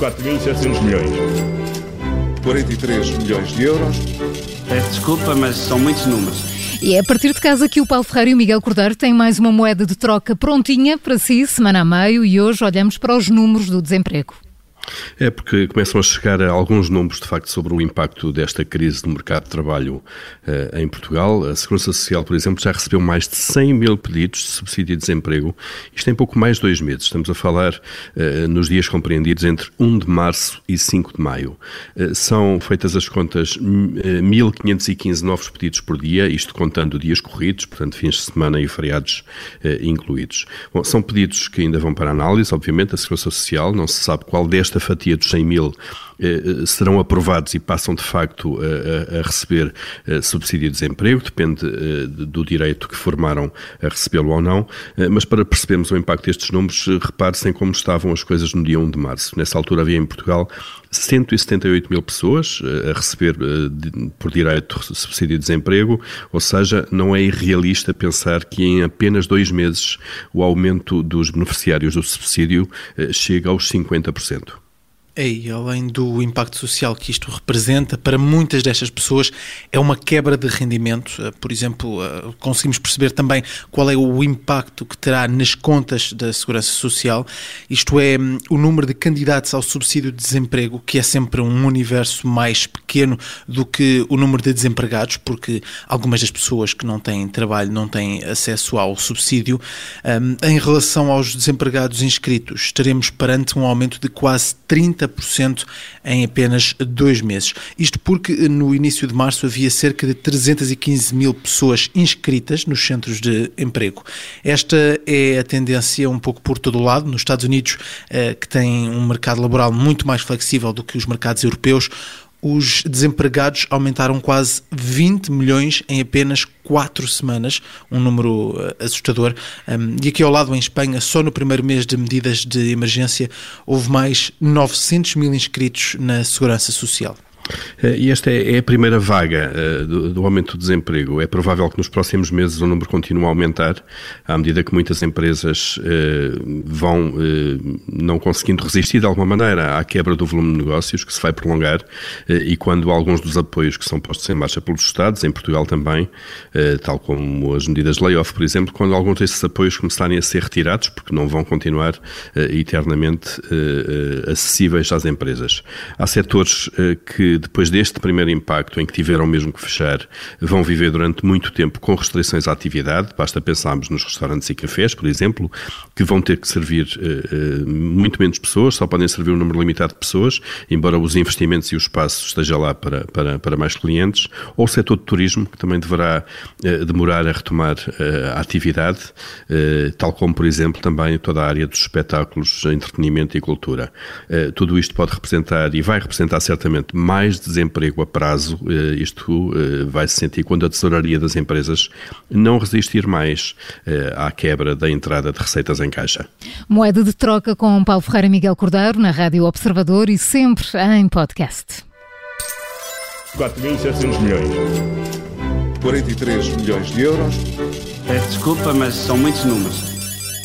4.700 milhões. 43 milhões de euros. Peço desculpa, mas são muitos números. E é a partir de casa que o Paulo Ferreira e o Miguel Cordeiro têm mais uma moeda de troca prontinha para si, semana a meio, e hoje olhamos para os números do desemprego. É porque começam a chegar alguns números, de facto, sobre o impacto desta crise no mercado de trabalho uh, em Portugal. A Segurança Social, por exemplo, já recebeu mais de 100 mil pedidos de subsídio de desemprego. Isto em pouco mais de dois meses. Estamos a falar uh, nos dias compreendidos entre 1 de março e 5 de maio. Uh, são feitas as contas 1.515 novos pedidos por dia, isto contando dias corridos, portanto, fins de semana e feriados incluídos. Bom, são pedidos que ainda vão para análise, obviamente, a Segurança Social. Não se sabe qual desta fatia dos 100 mil eh, eh, serão aprovados e passam de facto a, a receber eh, subsídio de desemprego, depende do direito que formaram a recebê-lo ou não, mas para percebermos o impacto destes números, repare-se em como estavam as coisas no dia 1 de março. Nessa altura havia em Portugal 178 mil pessoas a receber por direito subsídio de desemprego, ou seja, não é irrealista pensar que em apenas dois meses o aumento dos beneficiários do subsídio chega aos 50%. E além do impacto social que isto representa, para muitas destas pessoas é uma quebra de rendimento. Eh, por exemplo, eh, conseguimos perceber também qual é o impacto que terá nas contas da Segurança Social. Isto é, hum, o número de candidatos ao subsídio de desemprego, que é sempre um universo mais pequeno do que o número de desempregados, porque algumas das pessoas que não têm trabalho não têm acesso ao subsídio. Hum, em relação aos desempregados inscritos, estaremos perante um aumento de quase 30% em apenas dois meses. Isto porque no início de março havia cerca de 315 mil pessoas inscritas nos centros de emprego. Esta é a tendência um pouco por todo o lado. Nos Estados Unidos, eh, que tem um mercado laboral muito mais flexível do que os mercados europeus, os desempregados aumentaram quase 20 milhões em apenas 4 semanas, um número uh, assustador. E aqui ao lado, em Espanha, só no primeiro mês de medidas de emergência, houve mais 900 mil inscritos na Segurança Social. Eh, e esta é, é a primeira vaga eh, do, aumento do desemprego. É provável que nos próximos meses o número continue a aumentar, à medida que muitas empresas eh, vão não conseguindo resistir de alguma maneira à quebra do volume de negócios, que se vai prolongar, e quando alguns dos apoios que são postos em marcha pelos Estados, em Portugal também, tal como as medidas de layoff, por exemplo, quando alguns desses apoios começarem a ser retirados, porque não vão continuar eternamente acessíveis às empresas. Há setores que depois deste primeiro impacto, em que tiveram mesmo que fechar, vão viver durante muito tempo com restrições à atividade. Basta pensarmos nos restaurantes e cafés, por exemplo, que vão ter que servir uh, uh, muito menos pessoas, só podem servir um número limitado de pessoas, embora os investimentos e o espaço esteja lá para, para, para mais clientes. Ou o setor de turismo, que também deverá uh, demorar a retomar a atividade, tal como, por exemplo, também toda a área dos espetáculos, entretenimento e cultura. tudo isto pode representar e vai representar certamente mais mais desemprego a prazo, eh, isto eh, vai se sentir quando a tesouraria das empresas não resistir mais eh, à quebra da entrada de receitas em caixa. Moeda de troca com Paulo Ferreira e Miguel Cordeiro na Rádio Observador e sempre em podcast. 4.700 milhões. 43 milhões de euros. Peço desculpa, mas são muitos números.